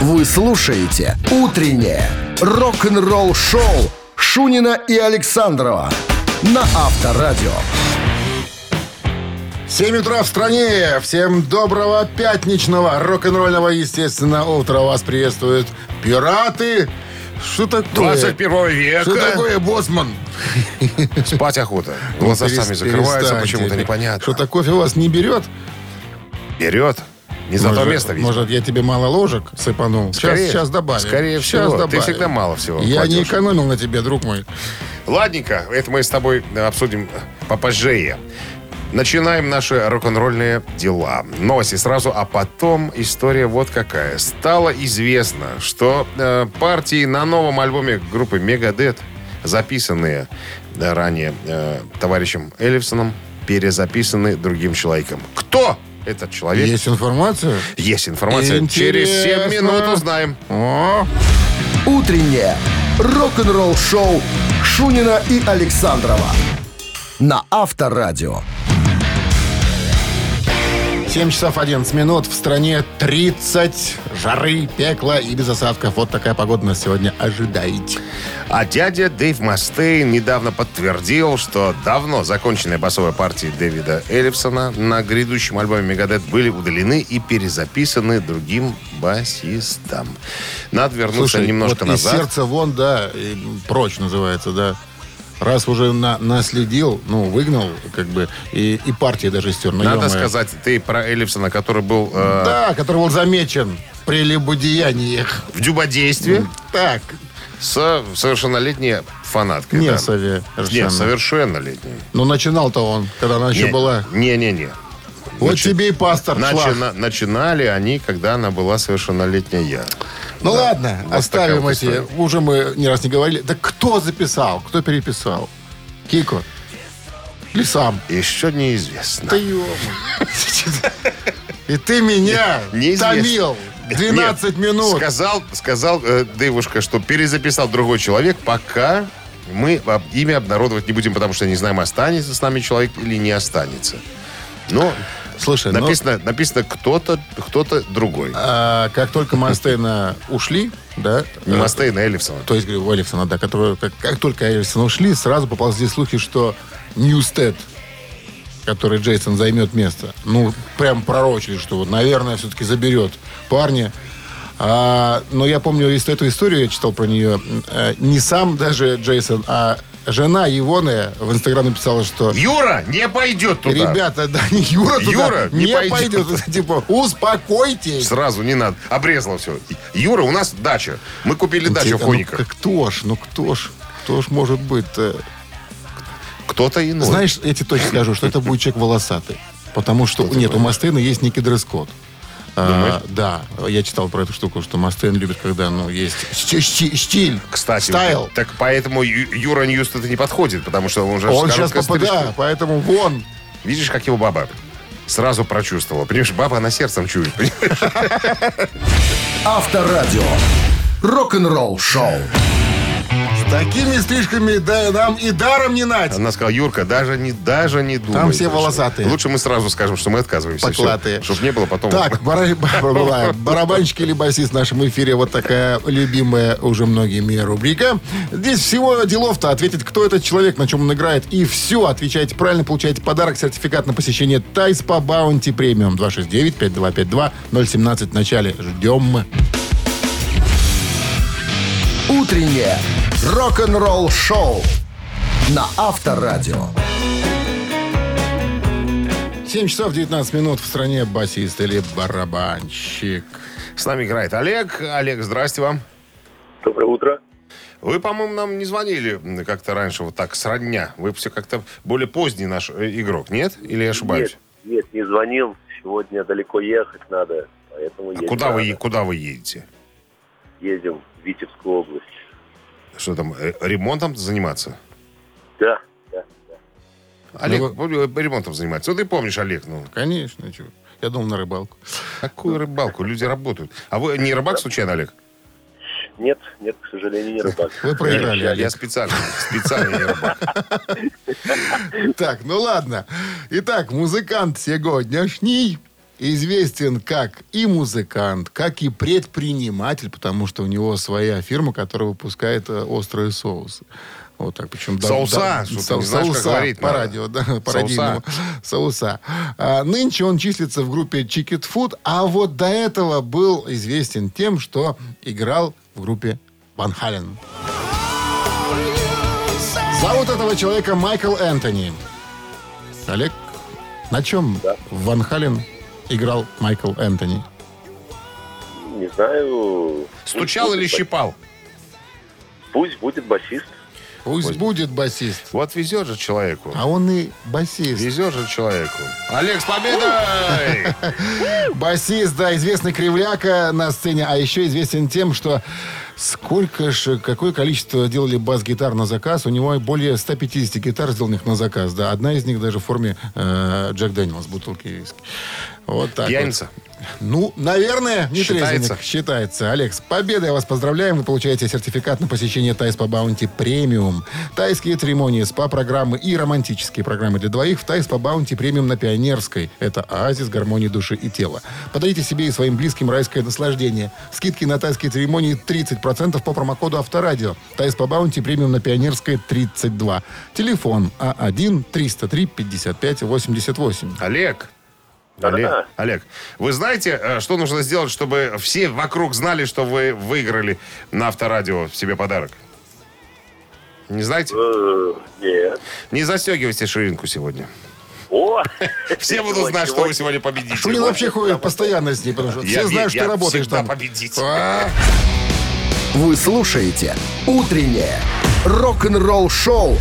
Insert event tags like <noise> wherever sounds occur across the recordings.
Вы слушаете «Утреннее рок-н-ролл-шоу» Шунина и Александрова на Авторадио. 7 утра в стране. Всем доброго пятничного рок-н-ролльного, естественно, утра. Вас приветствуют пираты. Что такое? 21 века. Что такое, боссман? Спать охота. Глаза сами закрываются, почему-то непонятно. Что-то кофе у вас не берет? Берет. Не за то Может- место, видимо. Может, я тебе мало ложек сыпанул? Скорее- сейчас, сейчас добавим. скорее сейчас всего. Ты добавим. всегда мало всего Я не кладешь. экономил на тебе, друг мой. Ладненько, это мы с тобой обсудим попозже. Начинаем наши рок-н-ролльные дела. Новости сразу, а потом история вот какая. Стало известно, что э, партии на новом альбоме группы Megadeth, записанные э, ранее э, товарищем Эллифсоном, перезаписаны другим человеком. Кто этот человек? Есть информация? Есть информация. Через 7 Интересно. минут узнаем. О, «Утреннее рок-н-ролл-шоу» Шунина и Александрова на Авторадио. 7 часов 11 минут. В стране 30 жары, пекла и без осадков. Вот такая погода нас сегодня ожидает. А дядя Дэйв Мастейн недавно подтвердил, что давно законченные басовые партии Дэвида Эллифсона на грядущем альбоме Мегадет были удалены и перезаписаны другим басистом. Надо вернуться немножко вот из назад. сердца вон, да, прочь называется, да. Раз уже на, наследил, ну, выгнал, как бы, и, и партии даже стер. ну, Надо ё-моё. сказать, ты про Эллифсона, который был э, Да, который был замечен при любодеяниях. в дюбодействе Так, с совершеннолетней фанаткой. не да. совершенно. Нет, совершеннолетней. Но начинал-то он, когда она еще Не- была. Не-не-не. Вот Начи- тебе и пастор шлах. Начина- начинали они, когда она была совершеннолетняя. Ну Да. ладно, Вот оставим эти. история. Уже мы не раз не говорили. Да кто записал? Кто переписал? Кико? Или сам? Еще неизвестно. Да И ты меня томил 12 Нет, минут. Сказал, сказал э, Дэйвушка, что перезаписал другой человек, пока мы имя обнародовать не будем, потому что не знаем, останется с нами человек или не останется. Но Слушай, ну, написано, написано кто-то, кто-то другой. а, как только Мастейна ушли, да, Не э, Мастейна, а Эллифсона. то есть, говорю, Эллифсона, да, которые, как, как только Эллифсона ушли, сразу поползли слухи, что Ньюстед, который Джейсон займет место, ну, прям пророчили, что вот, наверное, все-таки заберет парня. А, но я помню эту историю, я читал про нее, э, не сам даже Джейсон, а жена Ивоны в Инстаграм написала, что Юра не пойдет туда. ребята, да, не Юра туда Юра не не, пойдет. пойдет. Типа, успокойтесь. Сразу не надо. Обрезало все. Юра, у нас дача. Мы купили дачу в Ну, Хониках. как- кто ж, ну кто ж, кто ж может быть-то? Кто-то иной. Знаешь, я тебе точно скажу, что это будет человек волосатый. Потому что, нет, у Мастейна есть некий дресс-код. А, да, я читал про эту штуку, что Мастейн любит, когда, ну, есть щ- щ- стиль, Кстати, style. так поэтому Ю- Юра Ньюст это не подходит, потому что он же Он сейчас попадает, поэтому вон. Видишь, как его баба сразу прочувствовала. Понимаешь, баба она сердцем чует. понимаешь? Авторадио. Рок-н-ролл шоу. Такими стрижками да, нам и даром не нать. Она сказала, Юрка, даже не, даже не думай. Там все волосатые. Лучше мы сразу скажем, что мы отказываемся. Поклатые. Чтобы не было потом... Так, <laughs> бара- бара- <laughs> барабанщик или басист в нашем эфире. Вот такая любимая уже многими рубрика. Здесь всего делов-то ответить, кто этот человек, на чем он играет. И все, отвечаете правильно, получаете подарок, сертификат на посещение Тайс по Баунти Премиум 269-5252-017 в начале. Ждем. «Утреннее рок-н-ролл шоу» на Авторадио. 7 часов 19 минут в стране басист или барабанщик. С нами играет Олег. Олег, здрасте вам. Доброе утро. Вы, по-моему, нам не звонили как-то раньше вот так, сродня. Вы все как-то более поздний наш э, игрок, нет? Или я ошибаюсь? Нет, нет, не звонил. Сегодня далеко ехать надо, поэтому А куда вы, рано. куда вы едете? Едем в Витебскую область. Что там, э, ремонтом заниматься? Да, да, да. Олег Ну, э, ремонтом занимается. Ну, ты помнишь, Олег, ну, Конечно, чё. Я думал на рыбалку. какую рыбалку? Люди работают. А вы не рыбак случайно, Олег? Нет, нет, к сожалению, не рыбак. Вы проиграли, Я, Олег. я специально, специально не рыбак. Так, ну ладно. Итак, музыкант сегодняшний известен как и музыкант, как и предприниматель, потому что у него своя фирма, которая выпускает э, острые соусы. Вот так, причем... да- Соуса, да, что со- знаешь, как соуса говорить по надо. радио, да, по Соуса. радийному. Соуса. А, нынче он числится в группе Chicket Food, а вот до этого был известен тем, что играл в группе Ван Хален. Зовут этого человека Майкл Энтони. Олег, на чем Ван Хален играл Майкл Энтони? Не знаю. Стучал или щипал? Пусть будет басист. Пусть будет басист. Вот везет же человеку. А он и басист. Везет же человеку. Олег, с победой! <laughs> Басист, да, известный кривляка на сцене, а еще известен тем, что сколько же, какое количество делали бас-гитар на заказ. У него более 150 гитар, сделанных на заказ, да. Одна из них даже в форме э, Джек Дэниелс, бутылки виски. Вот так Пьяница? вот. Ну, наверное, не Считается? трезвенник. Считается. Алекс, с победой вас поздравляем. Вы получаете сертификат на посещение Thai Spa Bounty Premium. Тайские церемонии, СПА-программы и романтические программы для двоих в Thai Spa Bounty Premium на Пионерской. Это оазис гармонии души и тела. Подарите себе и своим близким райское наслаждение. Скидки на тайские церемонии 30% по промокоду Авторадио. Тайс по Баунти премиум на Пионерской 32. Телефон А А1-303-55-88. Олег. Олег, Олег, вы знаете, э, что нужно сделать, чтобы все вокруг знали, что вы выиграли на авторадио себе подарок? Не знаете? Э, Нет. Не застегивайте ширинку сегодня. О! <laughs> Все будут знать, что вы сегодня победите. Шунин вообще ходит постоянно с ней, потому что все знают, что работаешь там. победитель. А, Вы слушаете «Утреннее рок-н-ролл-шоу»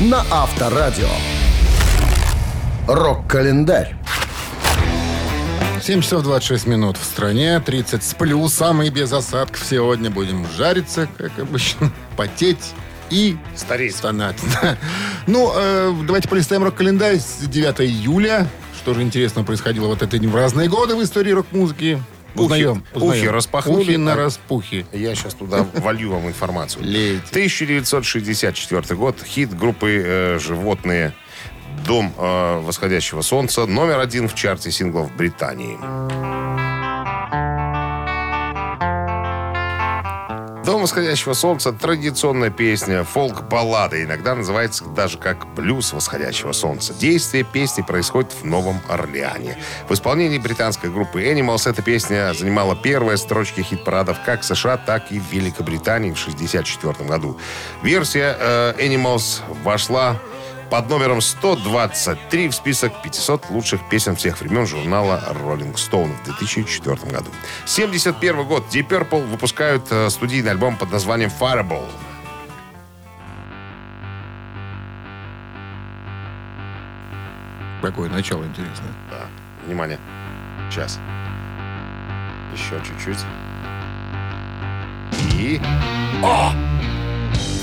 на Авторадио. Рок-календарь. 7 часов 26 минут в стране, 30 с плюсом и без осадков. Сегодня будем жариться, как обычно, <laughs> потеть и Стареть. стонать. <laughs> Ну, э, давайте полистаем рок-календарь с 9 июля. Что же интересного происходило вот это в разные годы в истории рок-музыки. Узнаем. ухи узнаем. распахнули, Ухи на распухи. Я сейчас туда <laughs> волью вам информацию. Лейте. 1964 год. Хит группы э, «Животные». «Дом э, восходящего солнца» номер один в чарте синглов Британии. «Дом восходящего солнца» — традиционная песня, фолк-баллада. Иногда называется даже как «блюз восходящего солнца». Действие песни происходит в Новом Орлеане. В исполнении британской группы Animals эта песня занимала первые строчки хит-парадов как США, так и Великобритании в 1964 году. Версия э, Animals вошла под номером 123 в список 500 лучших песен всех времен журнала Rolling Stone в 2004 году. 71 год. Deep Purple выпускают э, студийный альбом под названием Fireball. Какое начало интересное. Да. Внимание. Сейчас. Еще чуть-чуть. И... О!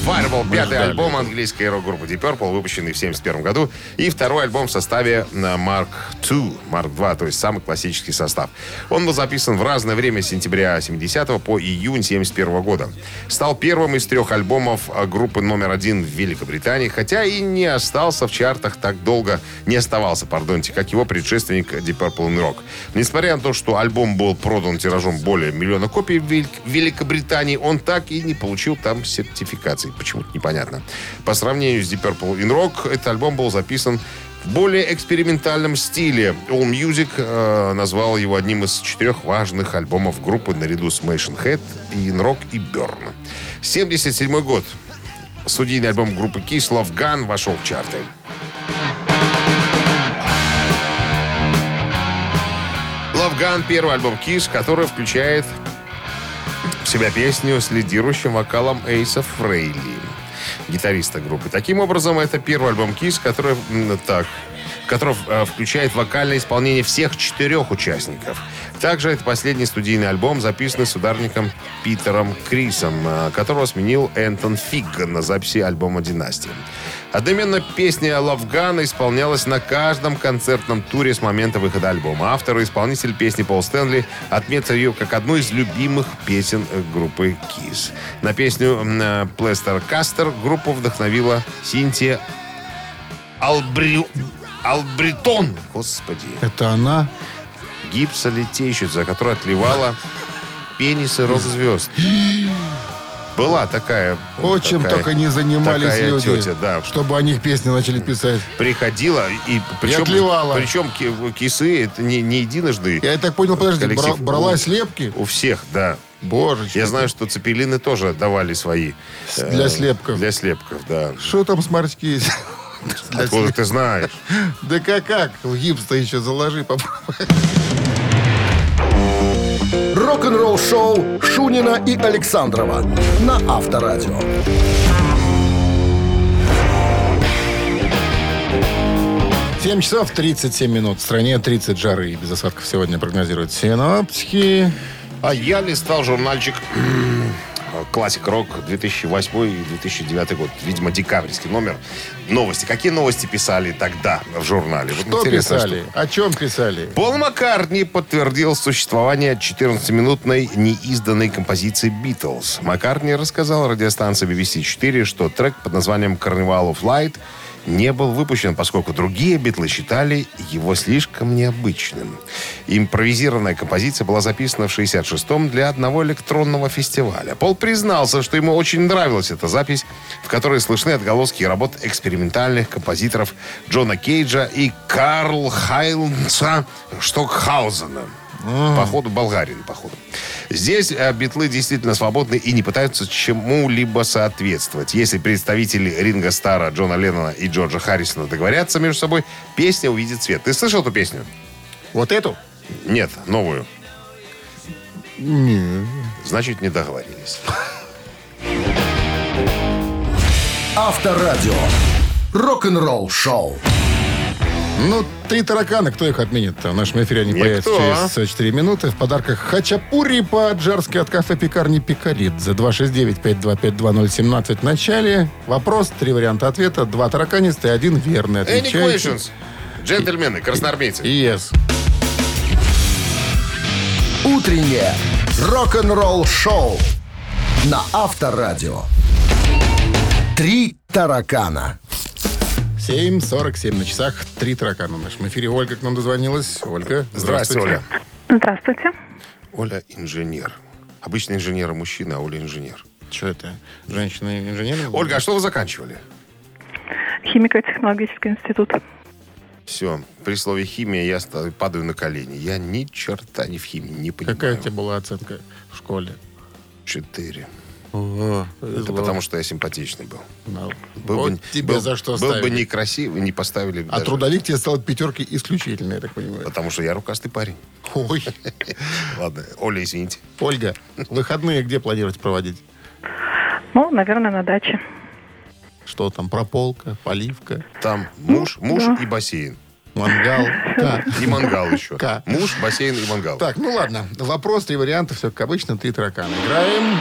Fireball, пятый ждали альбом английской рок-группы Deep Purple, выпущенный в 71 году. И второй альбом в составе э, Mark II, Mark II, то есть самый классический состав. Он был записан в разное время с сентября 70 по июнь 71 года. Стал первым из трех альбомов э, группы номер один в Великобритании, хотя и не остался в чартах так долго, не оставался, пардонте, как его предшественник Deep Purple in Rock. Несмотря на то, что альбом был продан тиражом более миллиона копий в Велик- Великобритании, он так и не получил там сертификации. Почему-то непонятно. По сравнению с Deep Purple in Rock, этот альбом был записан в более экспериментальном стиле. All Music э, назвал его одним из четырех важных альбомов группы наряду с Machine Head, In Rock и Burn. 77 год. Студийный альбом группы Kiss Love Gun вошел в чарты. Love Gun — первый альбом Kiss, который включает себя песню с лидирующим вокалом Эйса Фрейли, гитариста группы. Таким образом, это первый альбом Kiss, который так который э, включает вокальное исполнение всех четырех участников. Также это последний студийный альбом, записанный с ударником Питером Крисом, э, которого сменил Энтон Фигг на записи альбома «Династия». Одновременно песня «Love Gun» исполнялась на каждом концертном туре с момента выхода альбома. Автор и исполнитель песни Пол Стэнли отметил ее как одну из любимых песен э, группы Kiss. На песню м, «Плестер Кастер» группу вдохновила Синтия Албрю... Албритон. Господи. Это она? Гипсолитейщица, которая отливала пенисы рок-звезд. Была такая... О, чем такая- только не занимались такая люди, тетя, да. чтобы о них песни начали писать. Приходила и причем, отливала. причем ки- кисы это не, не единожды. Я так понял, подожди, бра- брала слепки? У всех, да. Боже, Я знаю, что цепелины тоже давали свои. э, Для слепков. Для слепков, да. Что там с морские? <laughs> Для Откуда ты знаешь? Да как, как? Гипс-то еще заложи. попробуй. Рок-н-ролл шоу Шунина и Александрова на Авторадио. Семь часов 37 минут. В стране 30 жары и без осадков сегодня прогнозируют синоптики. А я листал журнальчик Классик Рок 2008 и 2009 год. Видимо, декабрьский номер. Новости. Какие новости писали тогда в журнале? Что писали? штука. О чем писали? Пол Маккартни подтвердил существование 14-минутной неизданной композиции «Битлз». Маккартни рассказал радиостанции BBC 4, что трек под названием «Carnival of Light» не был выпущен, поскольку другие битлы считали его слишком необычным. Импровизированная композиция была записана в 66-м для одного электронного фестиваля. Пол признался, что ему очень нравилась эта запись, в которой слышны отголоски работ экспериментальных композиторов Джона Кейджа и Карл Хайлнца Штокхаузена. Походу, болгарин, походу. Здесь э, битлы действительно свободны и не пытаются чему-либо соответствовать. Если представители Ринга Стара, Джона Леннона и Джорджа Харрисона договорятся между собой, песня увидит свет. Ты слышал эту песню? Вот эту? Нет, новую. Не. Значит, не договорились. Авторадио. Рок-н-ролл шоу. Ну, три таракана, кто их отменит-то? В нашем эфире они Никто. появятся через 4 минуты. В подарках хачапури по-аджарски от кафе пекарни Пикарит. За 269-525-2017 в начале. Вопрос, три варианта ответа. Два тараканистые, один верный. Any Отвечаете. questions? Джентльмены, красноармейцы. Yes. Утреннее рок-н-ролл шоу на Авторадио. Три таракана. 7.47 на часах. Три таракана в нашем эфире. Ольга к нам дозвонилась. Ольга, Здравствуйте, Оля. Здравствуйте. Оля инженер. Обычно инженер мужчина, а Оля инженер. Что это? Женщина-инженер? Ольга, а что вы заканчивали? Химико-технологический институт. Все, при слове химия я падаю на колени. Я ни черта не в химии не понимаю. Какая у тебя была оценка в школе? Четыре. Это потому, что я симпатичный был. Ну, Был вот бы, тебе был- за что Был бы ставили. некрасивый, не поставили бы А даже. трудовик тебе стал пятерки исключительно, я так понимаю. Потому что я рукастый парень. Ой, <laughs> Ладно, Оля, извините. Ольга, выходные где планируете проводить? Ну, наверное, на даче. Что там, прополка, поливка, Там муж, муж да. и бассейн. мангал? Как? И мангал еще. Ка. Муж, бассейн и мангал. Так, ну ладно. Вопрос, три варианта, все как обычно, три таракана. Играем.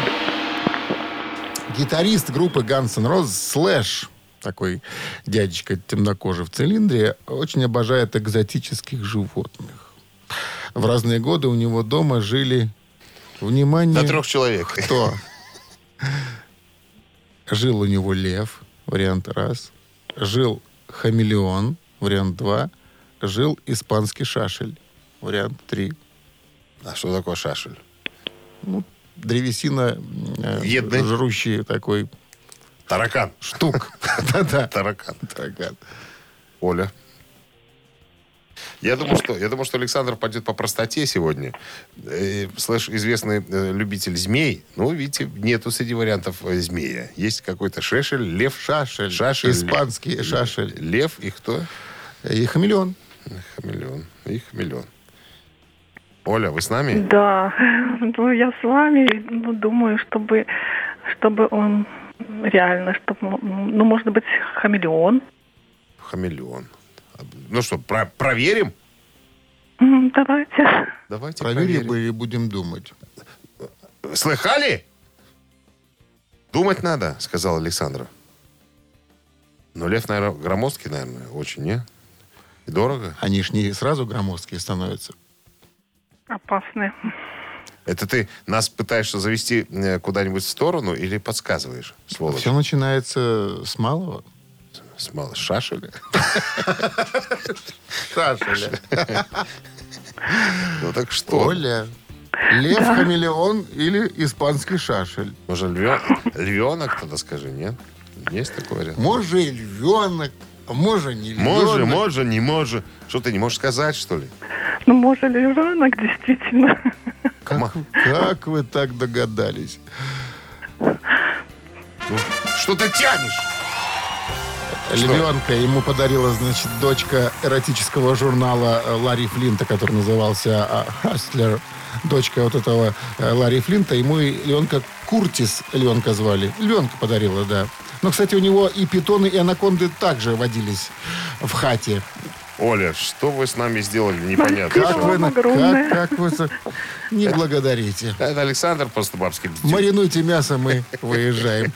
Гитарист группы Guns N' Roses Слэш, такой дядечка темнокожий в цилиндре, очень обожает экзотических животных. В разные годы у него дома жили, внимание, До трех человек. кто? Жил у него лев, вариант раз. Жил хамелеон, вариант два. Жил испанский шашель, вариант три. А что такое шашель? Древесина э, Едный? жрущий такой Таракан. штук. <laughs> Да-да. Таракан. Таракан. Оля. Я думаю, что, я думаю, что Александр пойдет по простоте сегодня. Э, слэш известный э, любитель змей. Ну, видите, нету среди вариантов змея. Есть какой-то шешель, лев. Шашель. Шашель. Испанский шашель. Лев и кто? И хамелеон. Хамелеон. И хамелеон. Оля, вы с нами? Да, ну я с вами, ну, думаю, чтобы, чтобы он реально, чтобы, ну, может быть, хамелеон. Хамелеон. Ну что, про- проверим? Давайте. Давайте Проверим проверим. и будем думать. Слыхали? Думать надо, сказал Александр. Но лев, наверное, громоздкий, наверное, очень, не? И дорого. Они ж не сразу громоздкие становятся. Опасные. Это ты нас пытаешься завести э, куда-нибудь в сторону или подсказываешь, сволочь? Все начинается с малого. С мало- с шашеля? Шашеля. Ну так что? Оля, лев-хамелеон или испанский шашель? Может, львен- львенок тогда скажи, нет? Есть такой вариант? Может, и львенок, а может, не львенок. Може, може, не може. Что ты не можешь сказать, что ли? Ну, может, лежанок, действительно. Как, как вы так догадались? Ну, что ты тянешь? Львенка ему подарила, значит, дочка эротического журнала э, Ларри Флинта, который назывался а, «Хастлер». Дочка вот этого э, Ларри Флинта. Ему и львенка Куртис львенка звали. Львенка подарила, да. Но, кстати, у него и питоны, и анаконды также водились в хате. Оля, что вы с нами сделали, непонятно. Как что. вы, огромное. как, как вы не благодарите. Это Александр просто бабский бдитель. Маринуйте мясо, мы выезжаем.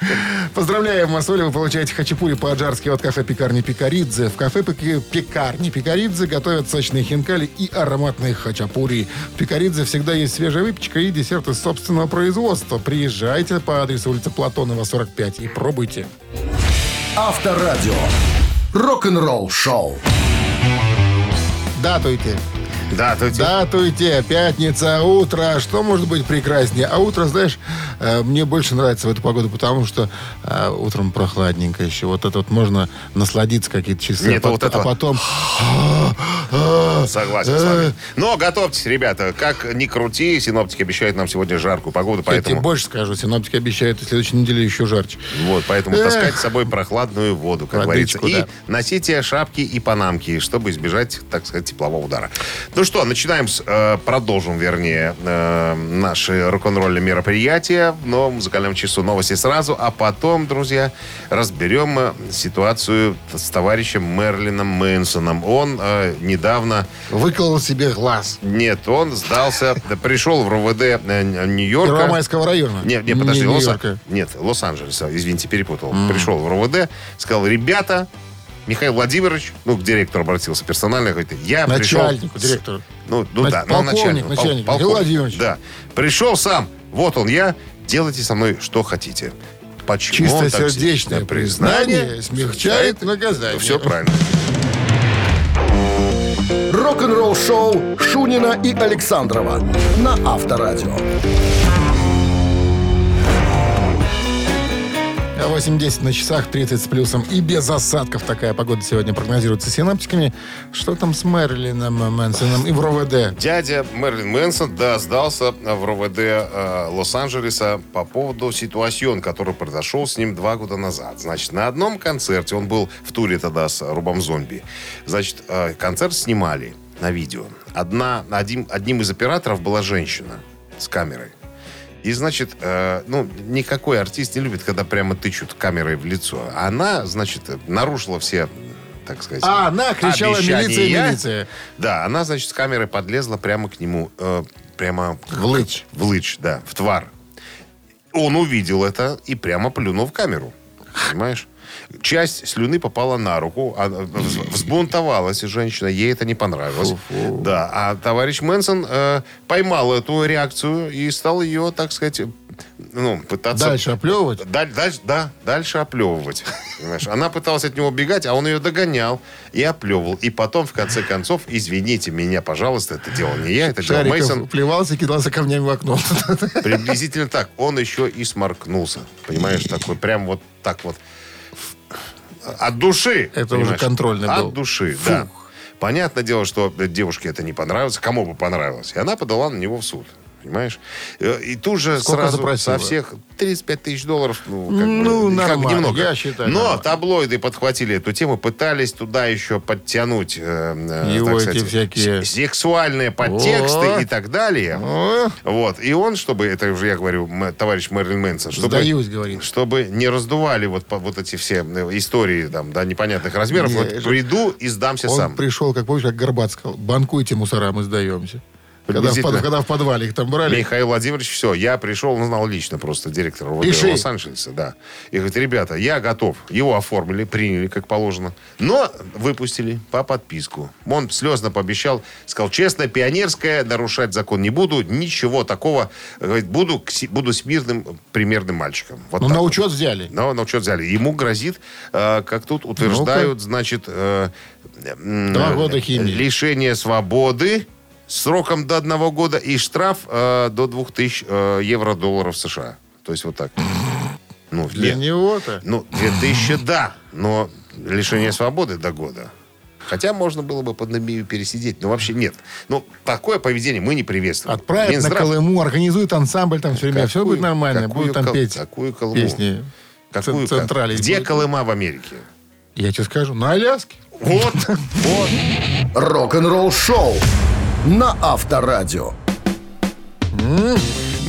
Поздравляем вас, Оля. Вы получаете хачапури по-аджарски от кафе «Пекарни Пикаридзе». В кафе «Пек- «Пекарни Пикаридзе» готовят сочные хинкали и ароматные хачапури. В «Пикаридзе» всегда есть свежая выпечка и десерты собственного производства. Приезжайте по адресу улица Платонова, 45 и пробуйте. Авторадио. Рок-н-ролл шоу. Датуйте. Да, эти- Датуйте. Пятница, утро. Что может быть прекраснее? А утро, знаешь, э, мне больше нравится в эту погоду, потому что э, утром прохладненько еще. Вот это вот можно насладиться какие-то часы. Нет, а, вот это а потом... Согласен с вами. Но готовьтесь, ребята. Как ни крути, синоптики обещают нам сегодня жаркую погоду, Я тебе поэтому... больше скажу. Синоптики обещают, на следующей неделе еще жарче. Вот, поэтому Эх. таскайте с собой прохладную воду, как Водичку, говорится. да. И носите шапки и панамки, чтобы избежать, так сказать, теплового удара. Ну что, начинаем с... э, продолжим, вернее, э, наши рок-н-ролльные мероприятия в новом музыкальном часу. Новости сразу, а потом, друзья, разберем э, ситуацию с товарищем Мерлином Мэнсоном. Он э, недавно... Выколол себе глаз. Нет, он сдался, да, пришел в РОВД э, Нью-Йорка. Первомайского района. Нет, нет, подожди, Не Лос- нет, Лос-Анджелеса, извините, перепутал. Пришел в РОВД, сказал, ребята, Михаил Владимирович, ну, к директору обратился персонально, говорит, я Начальнику, пришел... директору. Ну, ну Нач- да, ну, полковник, начальнику, пол- начальник, Михаил полковник, Владимирович. Да. Пришел сам, вот он я, делайте со мной что хотите. Почему он так Чистосердечное сильно признание смягчает наказание. Все правильно. Рок-н-ролл шоу Шунина и Александрова на Авторадио. 8.10 на часах, 30 с плюсом и без осадков. Такая погода сегодня прогнозируется синаптиками. Что там с Мэрилином Мэнсоном и в РОВД? Дядя Мерлин Мэнсон, да, сдался в РОВД э, Лос-Анджелеса по поводу ситуацион, который произошел с ним два года назад. Значит, на одном концерте, он был в туре тогда с Рубом Зомби, значит, э, концерт снимали на видео. Одна, один, одним из операторов была женщина с камерой. И, значит, э, ну, никакой артист не любит, когда прямо тычут камерой в лицо. Она, значит, нарушила все, так сказать... А, она кричала обещания. «Милиция, милиция!» Да, она, значит, с камерой подлезла прямо к нему, э, прямо... В лыч. В лыч, да, в твар. Он увидел это и прямо плюнул в камеру. Понимаешь? Часть слюны попала на руку, а, вз- взбунтовалась женщина, ей это не понравилось. Да, а товарищ Мэнсон э, поймал эту реакцию и стал ее, так сказать, ну, пытаться... Дальше оплевывать? Даль- дальше, да, дальше оплевывать. Понимаешь? Она пыталась от него убегать, а он ее догонял и оплевывал. И потом, в конце концов, извините меня, пожалуйста, это делал не я, это делал Мейсон. плевался и кидался камнями в окно. Приблизительно так. Он еще и сморкнулся. Понимаешь, такой прям вот так вот. От души. Это уже понимаешь? контрольный От был. души, да. Понятное дело, что девушке это не понравилось. Кому бы понравилось. И она подала на него в суд. Понимаешь? Э, И тут же Сколько сразу запросила? со всех 35 тысяч долларов. Ну, как Ну, бы, как нормально, немного. я считаю, Но нормально. таблоиды подхватили эту тему, пытались туда еще подтянуть э, э, Его так эти сказать, всякие- сексуальные подтексты О. и так далее. О, Вот. И он, чтобы, это уже я говорю, товарищ Мэрилин Мэнсон, чтобы, Сдаюсь, говорит. чтобы не раздували вот, вот эти все э, истории там, да, непонятных размеров, Не, вот приду и сдамся Он сам. пришел, как помнишь, как Горбат сказал, банкуйте мусора, мы сдаемся. Когда в, под- когда в подвале их там брали. Михаил Владимирович, все, я пришел, он знал лично просто директора Пиши. Лос-Анджелеса, да. И говорит, ребята, я готов. Его оформили, приняли, как положено. Но выпустили по подписку. Он слезно пообещал, сказал, честно, пионерская, нарушать закон не буду, ничего такого. Говорит, буду, буду смирным, примерным мальчиком. Вот Ну, так на вот. учет взяли. Но на учет взяли. Ему грозит, э, как тут утверждают, значит, э, м, Два э, года химии. лишение свободы сроком до одного года и штраф э, до 2000 э, евро-долларов США. То есть вот так. Ну, Для него-то. Ну, 2000, да, но лишение свободы до года. Хотя можно было бы под Намибию пересидеть, но вообще нет. Ну, такое поведение мы не приветствуем. Отправят на Минздрав- Колыму, организует ансамбль там все время. Все Какую- будет нормально. какую Будут там Кол- петь какую Колыму? песни. Какую Ц- Централи. Где будут. Колыма в Америке? Я тебе скажу, на Аляске. Вот, вот. Рок-н-ролл шоу на Авторадио.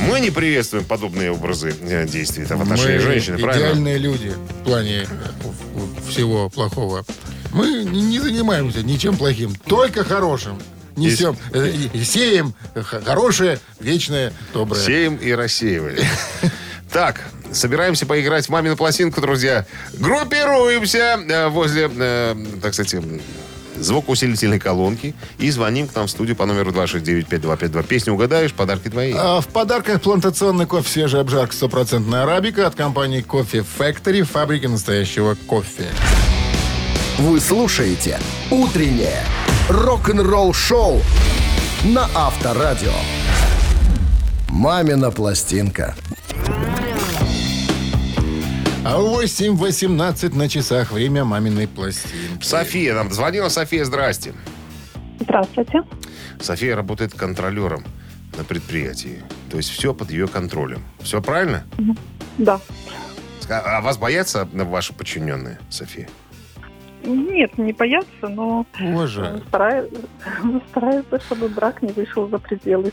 Мы не приветствуем подобные образы э, действий там, в отношении Мы женщины, правильно? идеальные люди в плане э, всего плохого. Мы не занимаемся ничем плохим, только хорошим. Несем, э, и- сеем хорошее, вечное, доброе. Сеем и рассеивали. Так, собираемся поиграть в «Мамину пластинку», друзья. Группируемся возле, так сказать, звукоусилительной колонки и звоним к нам в студию по номеру 269-5252. Песню угадаешь, подарки твои. А в подарках плантационный кофе свежая обжарка стопроцентная арабика от компании Кофе Factory, фабрики настоящего кофе. Вы слушаете «Утреннее рок-н-ролл-шоу» на Авторадио. «Мамина пластинка». А 8.18 на часах время маминой пластинки. София нам звонила. София, здрасте. Здравствуйте. София работает контролером на предприятии. То есть все под ее контролем. Все правильно? Да. А вас боятся ваши подчиненные, София? Нет, не боятся, но Боже. стараются, стараются, чтобы брак не вышел за пределы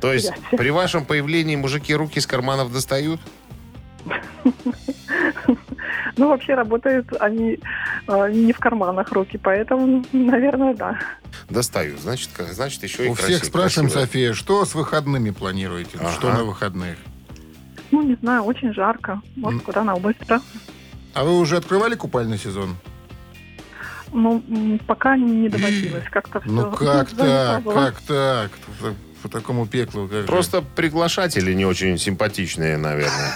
То есть предприятия. при вашем появлении мужики руки из карманов достают? Ну, вообще работают они э, не в карманах руки, поэтому, наверное, да. Достают. Значит, как- значит еще и У красиво- всех спрашиваем, красиво. София, что с выходными планируете? Ага. Что на выходных? Ну, не знаю, очень жарко. Может, куда-то быстро. А вы уже открывали купальный сезон? Ну, м, пока не доводилось. Как-то все. Ну как <laughs> так? Как так? По- По такому пеклу. как же? Просто приглашатели не очень симпатичные, наверное.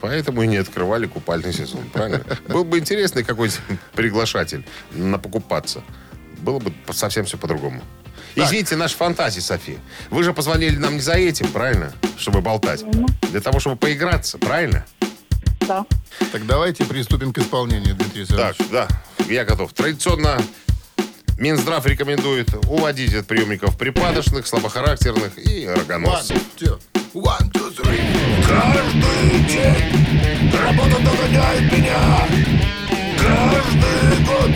Поэтому и не открывали купальный сезон, правильно? Был бы интересный какой-то приглашатель на покупаться. Было бы совсем все по-другому. Извините, наши фантазии, София. Вы же позвонили нам не за этим, правильно? Чтобы болтать. Для того, чтобы поиграться, правильно? да. Так давайте приступим к исполнению, Дмитрий Так, Александрович. да, я готов. Традиционно Минздрав рекомендует уводить от приемников припадочных, слабохарактерных и рогоносцев. two, one, two, three. Каждый день работа догоняет меня. Каждый год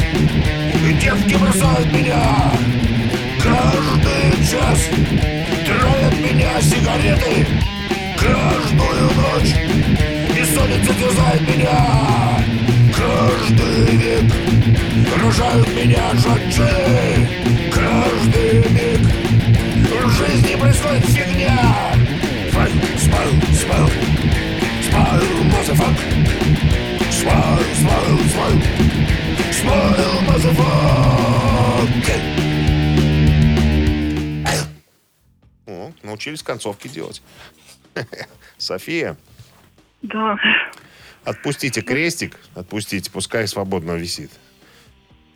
девки бросают меня. Каждый час травят меня сигареты. Каждую ночь бессонница терзает меня. Каждый век рожают меня жадши Каждый миг в жизни происходит фигня Фай, смайл, смайл Смайл, мазафак Smile, smile, smile Smile, motherfuck О, научились концовки делать. <laughs> София, Да. отпустите крестик, отпустите, пускай свободно висит.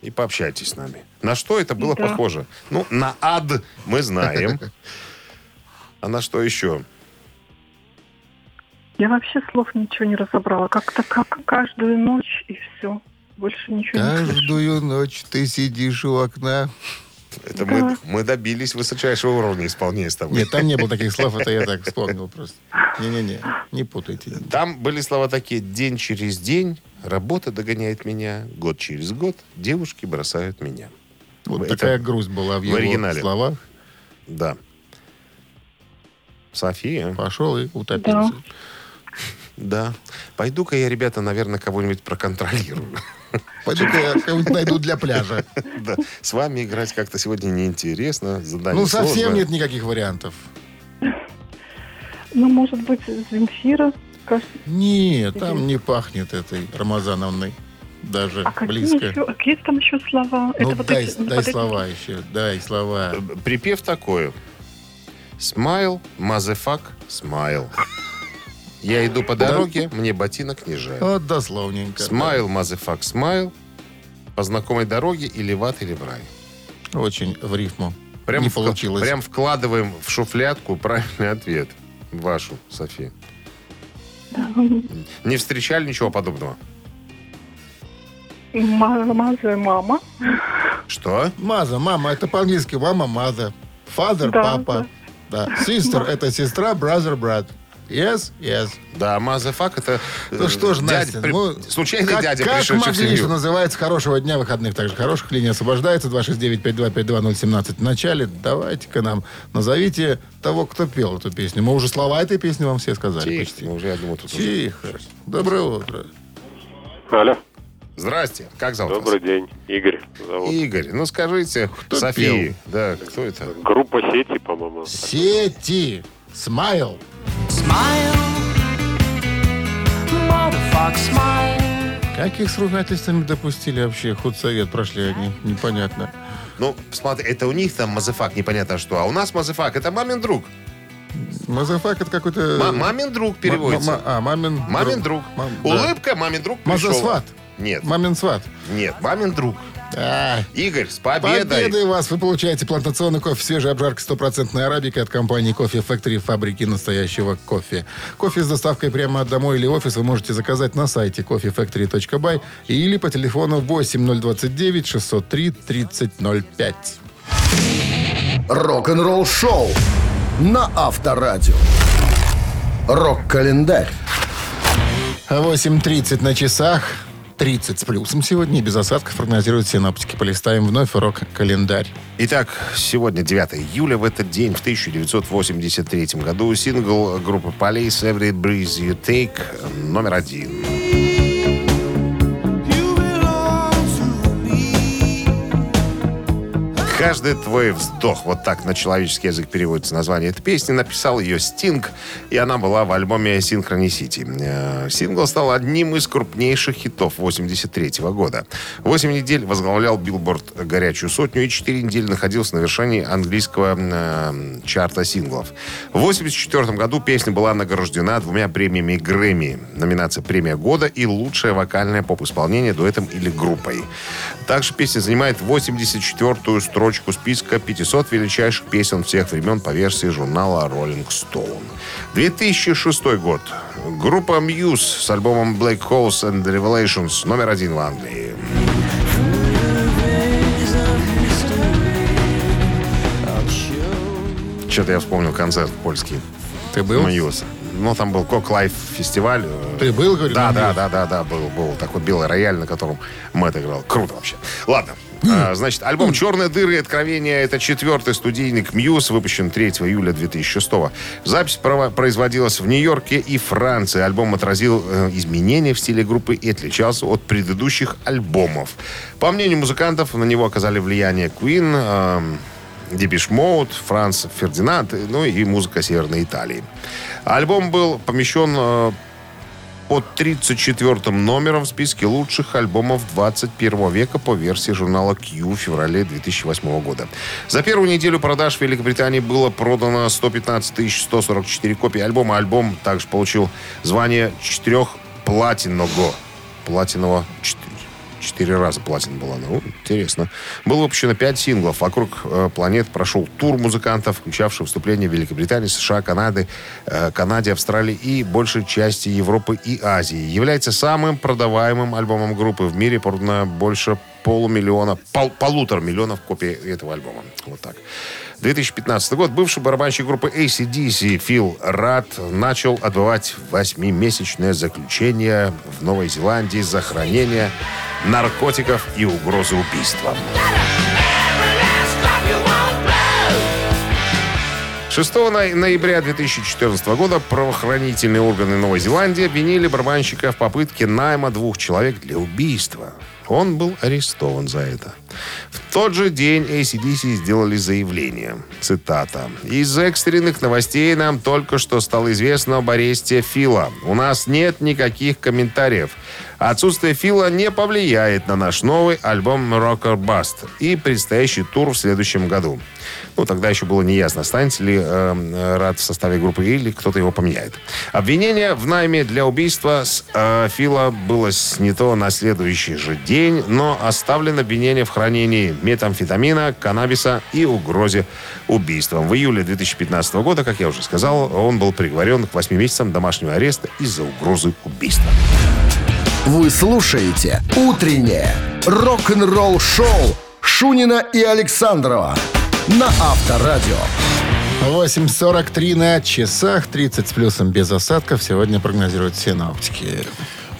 И пообщайтесь с нами. На что это было Да. похоже? Ну, на ад мы знаем. <laughs> А на что еще? Я вообще слов ничего не разобрала. Как-то как каждую ночь и все. Больше ничего не слышу. Каждую ночь ты сидишь у окна. Это Да. мы, мы добились высочайшего уровня исполнения с тобой. Нет, там не было таких слов, это я так вспомнил просто. Не-не-не, не путайте. Там были слова такие «день через день», «работа догоняет меня», «год через год», «девушки бросают меня». Вот Это такая грусть была в в его оригинале. словах. Да. София. Пошел и утопился. Да. Пойду-ка я, ребята, наверное, кого-нибудь проконтролирую. Пойду-ка я кого-нибудь найду для пляжа. Да. С вами играть как-то сегодня неинтересно. Задание Ну, совсем сложное. нет никаких вариантов. Ну, может быть, Земфира. Нет, там не пахнет этой Рамазановной. Даже А какие, близко. еще, какие там еще слова? Ну, вот дай, эти- дай вот эти- слова еще, дай слова. Припев такой. Smile, motherfuck, smile. Я иду по дороге, мне ботинок не жаль. Вот дословненько. Smile, motherfuck, smile. По знакомой дороге или в ад, или в рай. Да. Очень в рифму. Прям не в- получилось. Прям вкладываем в шуфлятку правильный ответ. Вашу, София. Не встречали ничего подобного? Ма- Маза мама. Что? Маза, мама, это по-английски мама, маза. Father, Да, папа. Да. Sister, это сестра, brother, брат. Yes, yes. Да, мазафак это... Ну э, что ж, дядя, Настя, при- ну, случайный как, дядя, как пришедший в могли, семью. что называется, хорошего дня выходных, также хороших линий освобождается, 269-5252017 в начале. Давайте-ка нам назовите того, кто пел эту песню. Мы уже слова этой песни вам все сказали Тихо, почти. ну, уже, я думаю, тут уже- Тихо. Доброе утро. Алло, Здрасте, как зовут добрый вас? день. Игорь зовут. Игорь, ну скажите, Кто Софии, пел? да, кто это? Группа сети, по-моему. Сети. Smile. Каких с ругательствами допустили вообще? Худсовет прошли они. Непонятно. Ну, смотри, это у них там motherfuck, непонятно что, а у нас motherfuck, это мамин друг. Motherfuck это какой-то... Ма- мамин друг переводится. А, мамин... Мамин друг. Мам- да. Улыбка, мамин друг пришел. Мазасват. Нет, Мамин сват. нет, мамин друг. А, Игорь, с победой. Победой вас! Вы получаете плантационный кофе свежей обжарки стопроцентной арабики от компании Coffee Factory фабрики настоящего кофе. Кофе с доставкой прямо домой или в офис вы можете заказать на сайте coffeefactory.by или по телефону 8029 603 3005. Рок-н-ролл шоу на Авторадио. Рок-календарь. 8.30 на часах. 30 с плюсом сегодня без осадков прогнозируют синоптики. Полистаем вновь рок-календарь. Итак, сегодня 9 июля. В этот день, в 1983 году, сингл группы Police «Every Breeze You Take» номер один. Каждый твой вздох. Вот так на человеческий язык переводится название этой песни. Написал ее Стинг, и она была в альбоме Synchronicity. Э, Сингл стал одним из крупнейших хитов 83 года. Восемь недель возглавлял Билборд горячую сотню и четыре недели находился на вершине английского э, чарта синглов. В 84 году песня была награждена двумя премиями Грэмми. Номинация «Премия года» и «Лучшее вокальное поп-исполнение дуэтом или группой». Также песня занимает 84-ю строчку списка 500 величайших песен всех времен по версии журнала Rolling Stone. 2006 год. Группа Muse с альбомом Black Holes and Revelations номер один в Англии. Что-то я вспомнил концерт польский. Ты был? Muse. Ну, там был Coke Live фестиваль. Ты был, говорю, Да, да, да, да, да, был, был такой белый рояль, на котором Мэтт играл. Круто вообще. Ладно. А, значит, альбом «Черные дыры и откровения» — это четвертый студийник Мьюз, выпущен 3 июля 2006 Запись производилась в Нью-Йорке и Франции. Альбом отразил э, изменения в стиле группы и отличался от предыдущих альбомов. По мнению музыкантов, на него оказали влияние Queen, Депиш Моут, Франц Фердинанд, ну и музыка Северной Италии. Альбом был помещен э, под 34-м номером в списке лучших альбомов 21 века по версии журнала Q в феврале 2008 года. За первую неделю продаж в Великобритании было продано 115 144 копий альбома. Альбом также получил звание четырех платиного. Платинового четыре. Раза платина была. Ну, интересно. Было выпущено пять синглов. Вокруг э, планет прошел тур музыкантов, включавший выступления в Великобритании, США, Канады, э, Канаде, Австралии и большей части Европы и Азии. Является самым продаваемым альбомом группы в мире. Продано больше полумиллиона, пол- полутора миллионов копий этого альбома. Вот так. 2015 год. Бывший барабанщик группы ACDC Фил Рад начал отбывать восьмимесячное заключение в Новой Зеландии за хранение наркотиков и угрозы убийства. 6 ноя- ноября 2014 года правоохранительные органы Новой Зеландии обвинили барабанщика в попытке найма двух человек для убийства. Он был арестован за это. В тот же день ACDC сделали заявление. Цитата. «Из экстренных новостей нам только что стало известно об аресте Фила. У нас нет никаких комментариев. Отсутствие Фила не повлияет на наш новый альбом Rocker Bust и предстоящий тур в следующем году. Ну, тогда еще было неясно, останется ли э, Рад в составе группы или кто-то его поменяет. Обвинение в найме для убийства с э, Фила было снято на следующий же день но оставлен обвинение в хранении метамфетамина, каннабиса и угрозе убийством. В июле 2015 года, как я уже сказал, он был приговорен к 8 месяцам домашнего ареста из-за угрозы убийства. Вы слушаете «Утреннее рок-н-ролл-шоу» Шунина и Александрова на Авторадио. 8.43 на часах, 30 с плюсом без осадков. Сегодня прогнозируют синоптики.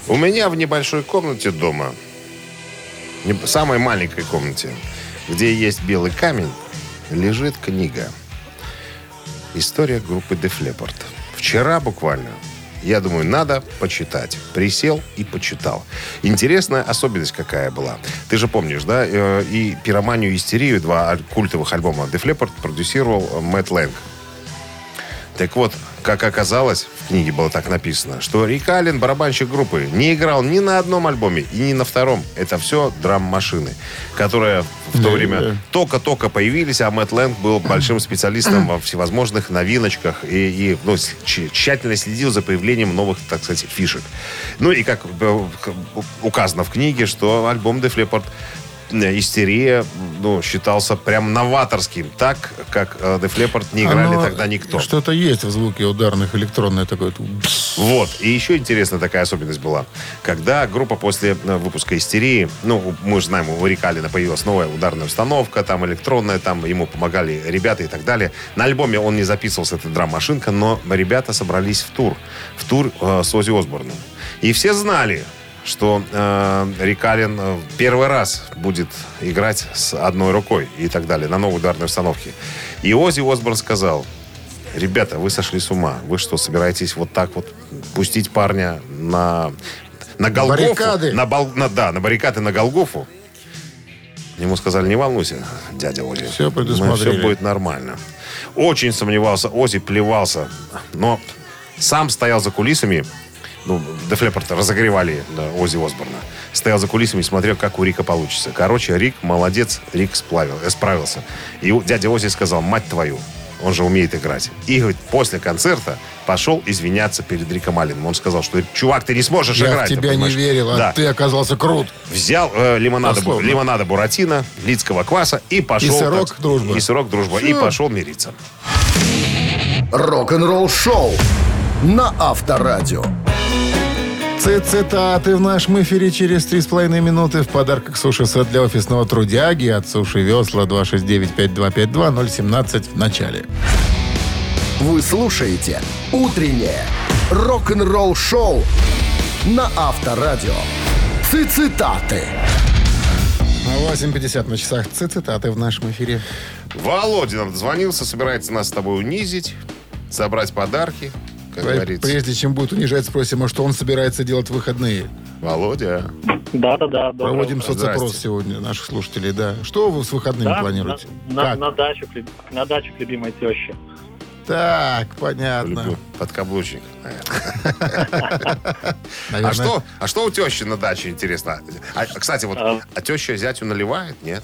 У меня в небольшой комнате дома, самой маленькой комнате, где есть белый камень, лежит книга. История группы Leppard. Вчера буквально, я думаю, надо почитать. Присел и почитал. Интересная особенность какая была. Ты же помнишь, да, э, и «Пироманию и истерию», два культовых альбома Def Leppard продюсировал э, Мэтт Лэнг. Так вот, как оказалось, в книге было так написано, что Рик Аллен, барабанщик группы, не играл ни на одном альбоме и ни на втором. Это все драм-машины, которые в то время только-только появились, а Мэтт Лэнг был большим специалистом во всевозможных новиночках и, и, ну, тщательно следил за появлением новых, так сказать, фишек. Ну и как э, указано в книге, что альбом Def Leppard «Истерия» ну, считался прям новаторским, так, как э, Def Leppard не играли Оно- тогда никто. Что-то есть в звуке ударных электронное такое. Вот. И еще интересная такая особенность была. Когда группа после э, выпуска «Истерии», ну, мы же знаем, у Рика Аллена появилась новая ударная установка, там электронная, там ему помогали ребята и так далее. На альбоме он не записывался, эта драм-машинка, но ребята собрались в тур. В тур э, с Оззи Осборном. И все знали, что э, Рик Аллен э, первый раз будет играть с одной рукой и так далее, на новой ударной установке. И Оззи Осборн сказал, Ребята, вы сошли с ума. Вы что, собираетесь вот так вот пустить парня на, на Голгофу? Баррикады. На, бал- на- да, на баррикады на Голгофу. Ему сказали, не волнуйся, дядя Ози. Всё предусмотрели. Все будет нормально. Очень сомневался, Ози плевался. Но сам стоял за кулисами. Ну, Def Leppard разогревали да, Ози Осборна. Стоял за кулисами и смотрел, как у Рика получится. Короче, Рик молодец, Рик сплавил, э, справился. И дядя Ози сказал, мать твою, он же умеет играть. И говорит, после концерта пошел извиняться перед Риком Алленом. Он сказал, что, чувак, ты не сможешь Я играть. ты тебя не понимаешь?» верил, а Да. ты оказался крут. Взял э, лимонада, бу- лимонада Буратино, лидского кваса и пошел... И сырок так- «Дружба». И сырок дружба. И Всё. пошел мириться. Рок-н-ролл-шоу на Авторадио. Цитаты в нашем эфире через 3,5 минуты. В подарках суши-сет для офисного трудяги от Суши Весла 269-5252 017 в начале. Вы слушаете «Утреннее рок-н-ролл-шоу» на Авторадио. Цитаты. 8.50 на часах цитаты в нашем эфире. Володя нам дозвонился, собирается нас с тобой унизить, собрать подарки, как говорится. Прежде чем будет унижать, спросим, а что он собирается делать в выходные. Володя. Да-да-да. Проводим утро. соцопрос Здрасте. сегодня наших слушателей, да. Что вы с выходными Да, планируете? На, на- на дачу, на дачу к любимой теще. Так, понятно. Люблю подкаблучник. <laughs> А что, а что у тещи на даче, интересно? А, кстати, вот, А. а теща зятю наливает, нет?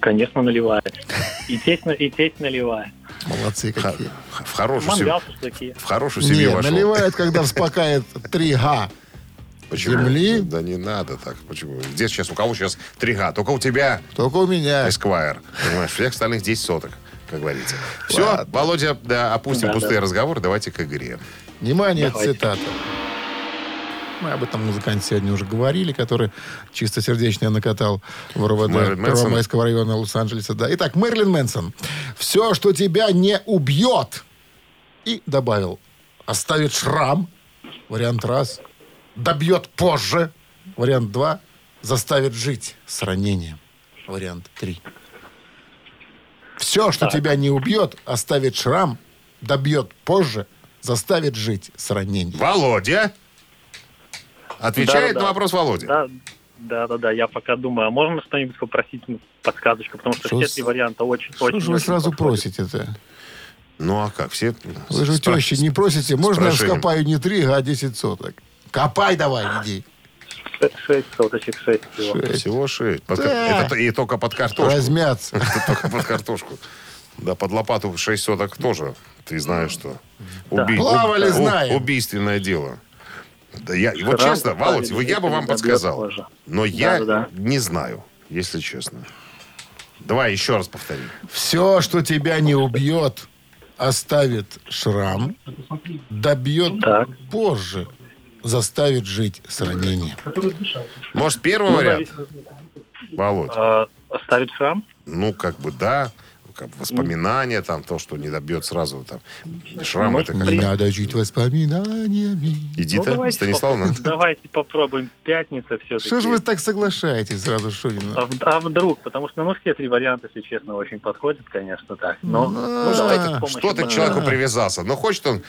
Конечно, наливает. И тесть, на- и тесть наливает. Молодцы какие. В хорошую, семью, Мангал, в хорошую семью вошел. наливает, когда вспокает 3Г. Почему? земли. Да не надо так. Почему? Где сейчас? У кого сейчас 3 Только у тебя Только у меня. Эсквайр. Понимаешь, всех остальных 10 соток, как говорится. Все, Ладно. Володя, да, опустим Да, пустые да. разговоры, давайте к игре. Внимание, Давайте. цитата. Мы об этом музыканте сегодня уже говорили, который чистосердечно накатал в РОВД? Первомайского района Лос-Анджелеса. Да. Итак, Мэрилин Мэнсон. «Все, что тебя не убьет». И добавил, оставит шрам, вариант раз, добьет позже, вариант два, заставит жить с ранением, вариант три. Все, что тебя не убьет, оставит шрам, добьет позже, заставит жить с ранением. Володя! Отвечает Да-да-да. на вопрос Володя. Да, да, да, да. Я пока думаю, а можно что-нибудь попросить ну, подсказочку, потому что Что все с- три варианта очень, Что очень. же вы очень сразу подходят. просите-то? Ну а как? Все Вы же у спра- тещи не просите. Можно я вскопаю не три, а 10 соток? Копай давай, иди. Ше- Шесть соточек, шесть всего. Шесть. Всего шесть. Под- Да. Это то- и только под картошку. Размяться. Это только под картошку. Да, под лопату 6 соток тоже. Ты знаешь, что. Да. Плавали, знаем. Убийственное дело. Да я, вот честно, Володь, вы- я бы вам подсказал. Но я не знаю, если честно. Давай еще раз повтори. Все, что тебя не убьет, оставит шрам, добьет Так. позже, заставит жить с ранением. Может, первый Ну, вариант? Володь. А, Оставить шрам? Ну, как бы да. Как бы воспоминания, там, то, что не добьет сразу. Там. Шрам это как... Не надо жить воспоминаниями. Иди-то, Ну, давайте поп- Давайте попробуем. Пятница все-таки. Что же вы так соглашаетесь сразу, Шунина? А, а вдруг? Потому что, ну, все три варианта, если честно, очень подходят, конечно, так. Но, Ну, ну, давайте Что ты к человеку привязался? Но хочет он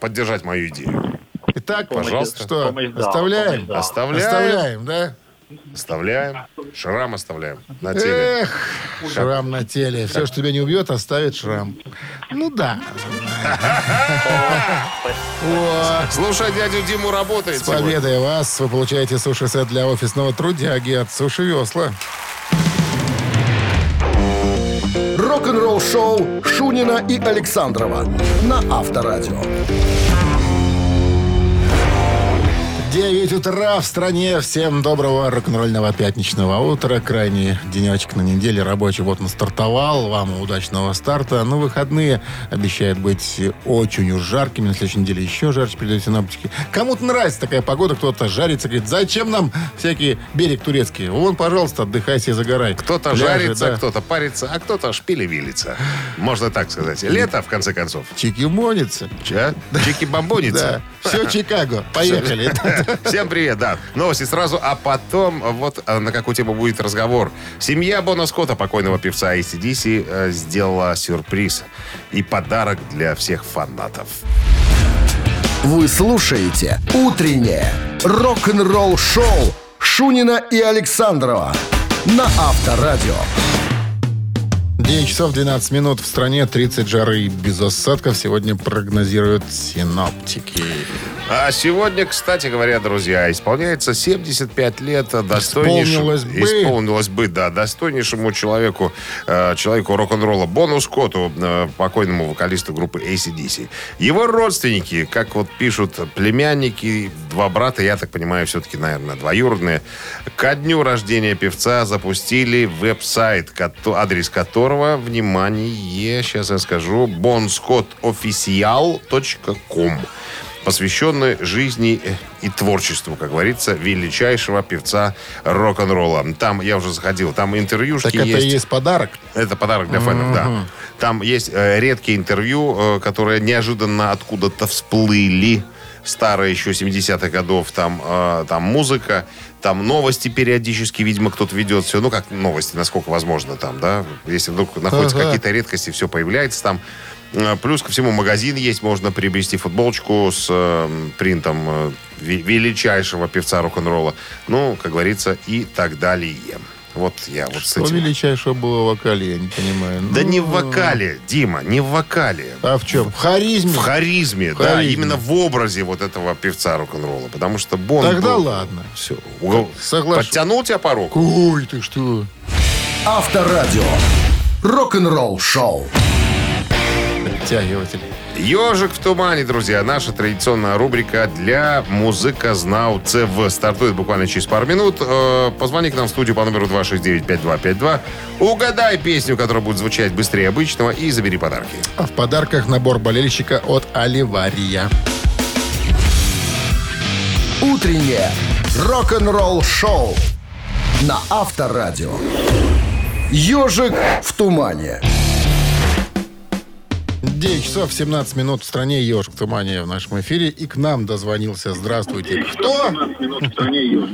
поддержать мою идею. Итак, Пожалуйста. что, Помощь оставляем? помощь зала. Оставляем. Оставляем, да? Оставляем. Шрам оставляем на теле. Эх, шрам на теле. Все, что тебя не убьет, оставит шрам. Ну да. Слушай, дядю Диму работает С победой вас! Вы получаете суши-сет для офисного трудяги от Суши Весла. Рок-н-ролл шоу Шунина и Александрова на Авторадио. 9 утра в стране. Всем доброго рок-н-ролльного пятничного утра. Крайний денечек на неделе рабочий. Вот он стартовал. Вам удачного старта. Но выходные обещают быть очень уж жаркими. На следующей неделе еще жарче придет синоптики. Кому-то нравится такая погода. Кто-то жарится. Говорит, зачем нам всякий берег турецкий? Вон, пожалуйста, отдыхай себе, загорай. Кто-то Пляжи, жарится, да. кто-то парится, а кто-то шпили-вилится. Можно так сказать. Лето, в конце концов. Чики-монится. Чики-бомбонится. Да. Все, Чикаго. Поехали. Всем привет, да. Новости сразу, а потом вот а, на какую тему будет разговор. Семья Бона Скотта, покойного певца ACDC, э, сделала сюрприз и подарок для всех фанатов. Вы слушаете «Утреннее рок-н-ролл-шоу» Шунина и Александрова на Авторадио. 9 часов 12 минут в стране, 30 жары и без осадков сегодня прогнозируют синоптики. А сегодня, кстати говоря, друзья, исполняется 75 лет достойнейшему... Исполнилось бы. Исполнилось бы, да, достойнейшему человеку, э, человеку рок-н-ролла Бону Скотту, э, покойному вокалисту группы ACDC. Его родственники, как вот пишут, племянники, два брата, я так понимаю, все-таки, наверное, двоюродные, ко дню рождения певца запустили веб-сайт, адрес которого, внимание, сейчас я скажу, bonscottofficial.com посвященный жизни и творчеству, как говорится, величайшего певца рок-н-ролла. Там, я уже заходил, там интервьюшки Так это есть. и есть подарок. Это подарок для фанов, да. Там есть э, редкие интервью, э, которые неожиданно откуда-то всплыли. Старые еще 70-х годов. Там, э, там музыка, там новости периодически, видимо, кто-то ведет все. Ну, как новости, насколько возможно там, да. Если вдруг находятся Ага. какие-то редкости, все появляется там. Э, Плюс ко всему магазин есть, можно приобрести футболочку с э, принтом э, ве- величайшего певца рок-н-ролла. Ну, как говорится, и так далее. Вот я вот с Что этим. величайшего было в вокале, я не понимаю. Да Ну, не в вокале, Дима, не в вокале. А в чем? В харизме? В харизме, В да, харизме. именно в образе вот этого певца рок-н-ролла. Потому что Бон Тогда был- ладно. Все, угол- Соглашусь. Подтянул тебя по руку? Ой, ты что? Авторадио. Рок-н-ролл шоу. Подтягиватель. Ежик в тумане, друзья. Наша традиционная рубрика для музыка-знауцев стартует буквально через пару минут. Э, Позвони к нам в студию по номеру 269-5252. Угадай песню, которая будет звучать быстрее обычного, и забери подарки. А в подарках набор болельщика от Оливария. Утреннее рок-н-ролл шоу на Авторадио. Ежик в тумане. 9 часов 17 минут в стране «Ежик в тумане» в нашем эфире. И к нам дозвонился. Здравствуйте. Кто?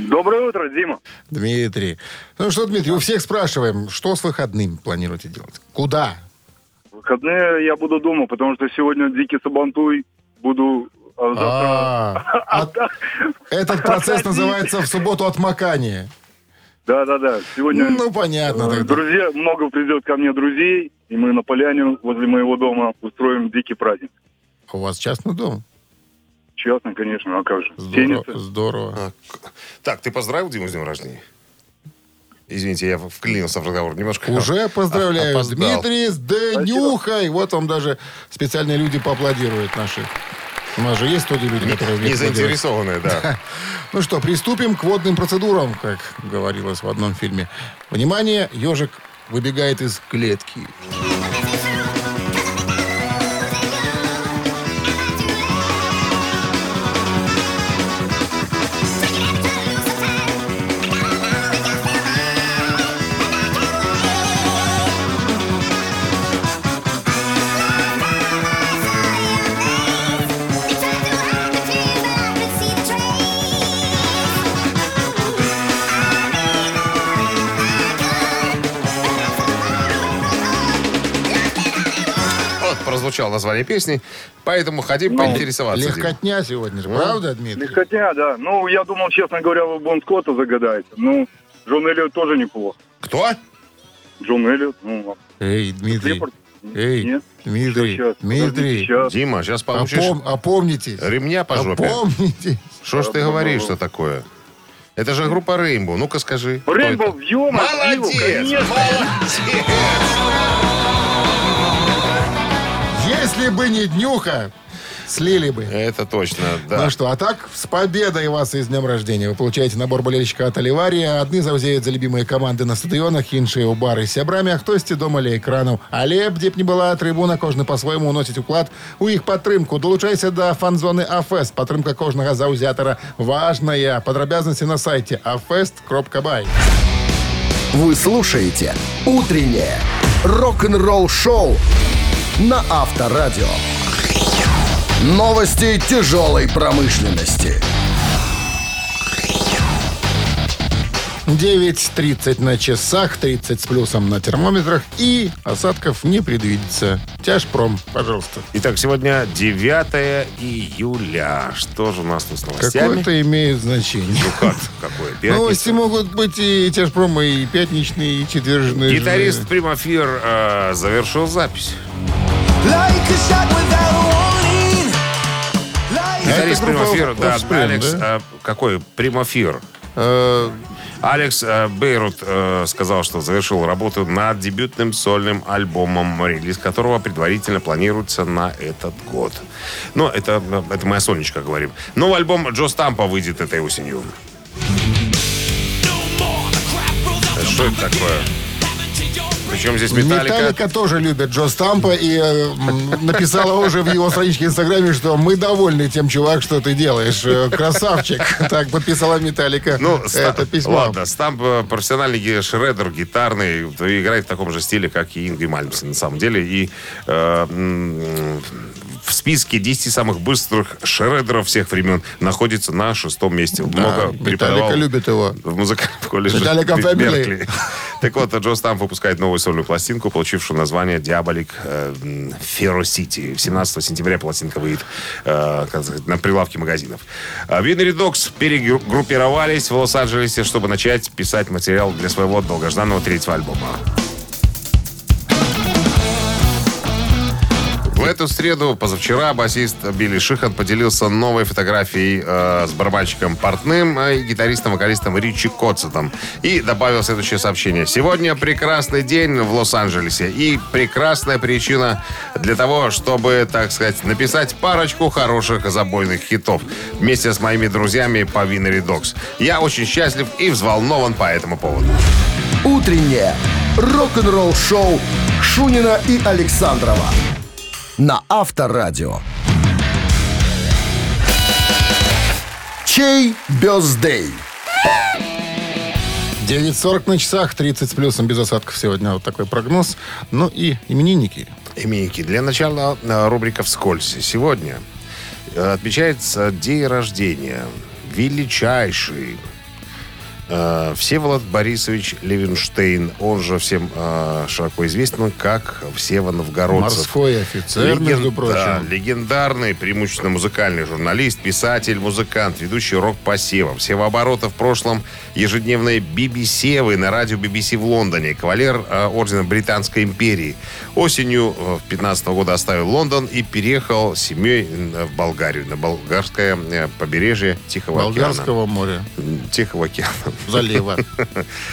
Доброе утро, Дима. Дмитрий. Ну что, Дмитрий, у всех спрашиваем, что с выходным планируете делать? Куда? Выходные я буду дома, потому что сегодня дикий сабантуй. Буду а, завтра... А, <laughs> от- этот процесс называется в субботу отмокание. Да, да, да. Сегодня Ну, понятно э, тогда. друзья, много придет ко мне друзей, и мы на поляне возле моего дома устроим дикий праздник. У вас частный дом? Частно, конечно, а как же? Здорово. Теннисы. здорово. А, Так, ты поздравил Диму с днем рождения? Извините, я вклинился в разговор немножко. Уже поздравляю. Опоздал. Дмитрий с Денюхой. Вот вам даже специальные люди поаплодируют наши У нас же есть студии люди, которые Не это делать. заинтересованные, да. <laughs> Ну что, приступим к водным процедурам, как говорилось в одном фильме. Внимание, ежик выбегает из клетки. Прозвучало название песни, поэтому хотим поинтересоваться. Дим. Легкотня сегодня же, правда, Дмитрий? Легкотня, да. Ну, я думал, честно говоря, вы Бон Скотта загадаете. Ну, Джон Эллиот тоже неплохо. Кто? Джон Эллиот, ну, Эй, Дмитрий. Эй, Нет. Дмитрий. Сейчас, Дмитрий. сейчас. Дима, сейчас получишь Опом- опомнитесь. ремня по жопе. Опомнитесь. Что ж ты говоришь, что такое? Это же группа Рейнбоу. Ну-ка скажи. Рейнбоу, ё Молодец! Молодец! Если бы не днюха, слили бы. Это точно, да. Ну что, а так, с победой вас и с днем рождения. Вы получаете набор болельщика от Оливария. Одни завзеют за любимые команды на стадионах, іншие у бары з сябрамі, а хтосьці дома ля экранаў. Але б дзе б не была трыбуна, кожны па-свойму уносіць уклад у іх падтрымку. Долучайся да фан-зоны Афест. Падтрымка кожнага заўзятара важная. Падрабязнасці на сайте afest.бай. Вы слушаете «Утреннее рок-н-ролл-шоу» на Авторадио. Новости тяжелой промышленности. 9.30 на часах, 30 с плюсом на термометрах и осадков не предвидится. Тяжпром, пожалуйста. Итак, сегодня 9 июля. Что же у нас тут с новостями? Какое-то имеет значение. Ну как? Какое? Пятница? Новости могут быть и тяжпром, и пятничные, и четвержные. Гитарист Примафир э, завершил запись. Гитарист Примафир, да, Алекс, да? э, какой? Примафир. Э, Алекс э, Бейрут э, сказал, что завершил работу над дебютным сольным альбомом, релиз которого предварительно планируется на этот год. Но это, это моя сонечка, говорим. Новый альбом Джо Стампа выйдет этой осенью. Что это такое? Причем здесь Металлика? Металлика тоже любит Джо Стампа и э, написала уже в его страничке в Инстаграме, что мы довольны тем, чувак, что ты делаешь. Э, Красавчик. <laughs> Так подписала Металлика Ну, Ста- это письмо. Ладно, Стамп э, профессиональный шредер, гитарный, играет в таком же стиле, как и Ингри Мальмс, на самом деле. И э, в списке 10 самых быстрых шредеров всех времен находится на шестом месте. Много Металлика преподавал любит его. в музыкальном колледже Family. Беркли. <laughs> Так вот, Джо Стамп выпускает новую сольную пластинку, получившую название «Диаболик Ферро Сити». 17 сентября пластинка выйдет э, на прилавке магазинов. Винери Докс перегруппировались в Лос-Анджелесе, чтобы начать писать материал для своего долгожданного третьего альбома. В эту среду, позавчера, басист Билли Шихан поделился новой фотографией э, с барабанщиком Портным э, и гитаристом-вокалистом Ричи Котцетом. И добавил следующее сообщение. Сегодня прекрасный день в Лос-Анджелесе и прекрасная причина для того, чтобы, так сказать, написать парочку хороших забойных хитов вместе с моими друзьями по Винери Докс. Я очень счастлив и взволнован по этому поводу. «Утреннее рок-н-ролл-шоу» Шунина и Александрова на Авторадио. Чей бездей? 9.40 на часах, 30 с плюсом без осадков сегодня. Вот такой прогноз. Ну и именинники. Именики. Для начала э, рубрика «Вскользь». Сегодня э, отмечается день рождения величайший Всеволод Борисович Левенштейн, он же всем э, широко известен как Всева Новгородцев. Морской офицер, Леген- между прочим. да, легендарный, преимущественно музыкальный журналист, писатель, музыкант, ведущий рок-посева. Всевооборота в прошлом ежедневной BBC на радио BBC в Лондоне. Кавалер э, ордена Британской империи. Осенью 15 года оставил Лондон и переехал с семьей э, в Болгарию, на болгарское э, побережье Тихого океана. Болгарского моря. Тихого океана. Залива.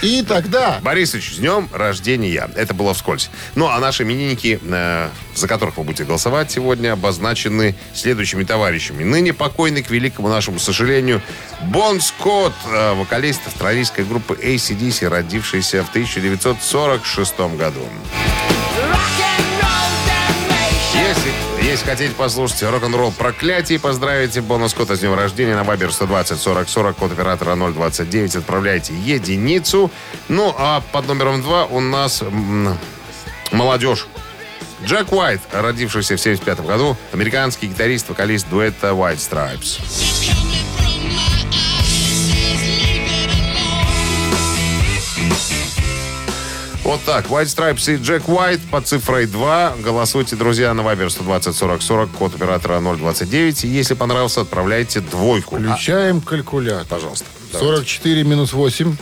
И тогда... Борисович, с днем рождения. Это было вскользь. Ну, а наши именинники, э, за которых вы будете голосовать сегодня, обозначены следующими товарищами. Ныне покойный, к великому нашему сожалению, Бон Скотт, э, вокалист австралийской группы ACDC, родившийся в 1946 году. Если, хотите послушать рок-н-ролл проклятий, поздравите Бона Скотта с днем рождения на Вайбер 120 40 40, код оператора 029, отправляйте единицу. Ну, а под номером 2 у нас м, молодежь. Джек Уайт, родившийся в 75 году, американский гитарист, вокалист дуэта White Stripes. Вот так. White Stripes и Джек Уайт под цифрой 2. Голосуйте, друзья, на Viber 120 40 40, код оператора 029. И если понравился, отправляйте двойку. А, Включаем калькулятор. пожалуйста. давайте. 44 минус 8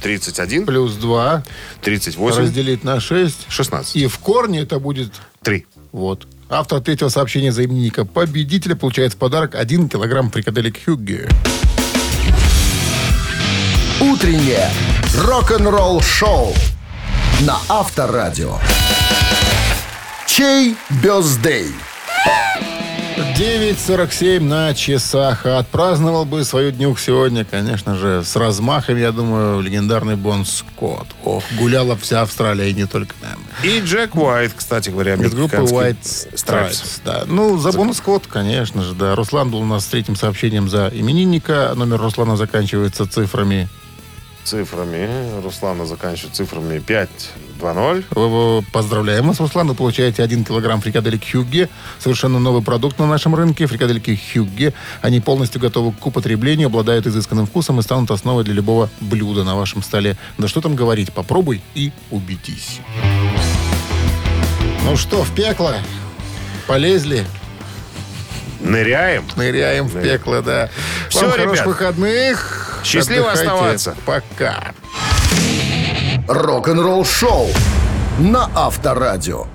31 плюс 2 38 разделить на 6. 16. И в корне это будет 3. вот. Автор третьего сообщения за именинника победителя получает в подарок 1 килограмм фрикаделек Хюгге. Утреннее рок-н-ролл-шоу на Авторадио. Чей бездей? 9.47 на часах. А Отпраздновал бы свою днюх сегодня, конечно же, с размахом, я думаю, легендарный Бон Скотт. Ох, гуляла вся Австралия, и не только там. И Джек Уайт, кстати говоря, Из группы White. Stripes. Да. Ну, за Бон Скотт, конечно же, да. Руслан был у нас с третьим сообщением за именинника. Номер Руслана заканчивается цифрами. Цифрами. Руслана заканчивает цифрами 5-2-0. Вы- Поздравляем вас, Руслан. Вы получаете 1 килограмм фрикаделек Хюгге. Совершенно новый продукт на нашем рынке. Фрикадельки Хюгге. Они полностью готовы к употреблению, обладают изысканным вкусом и станут основой для любого блюда на вашем столе. Да что там говорить, попробуй и убедись. Ну что, в пекло? Полезли? Ныряем. Ныряем в пекло, да. Всё, Вам хороших ребят. выходных. Счастливо Отдыхайте. оставаться. Пока. Рок-н-ролл-шоу на Авторадио.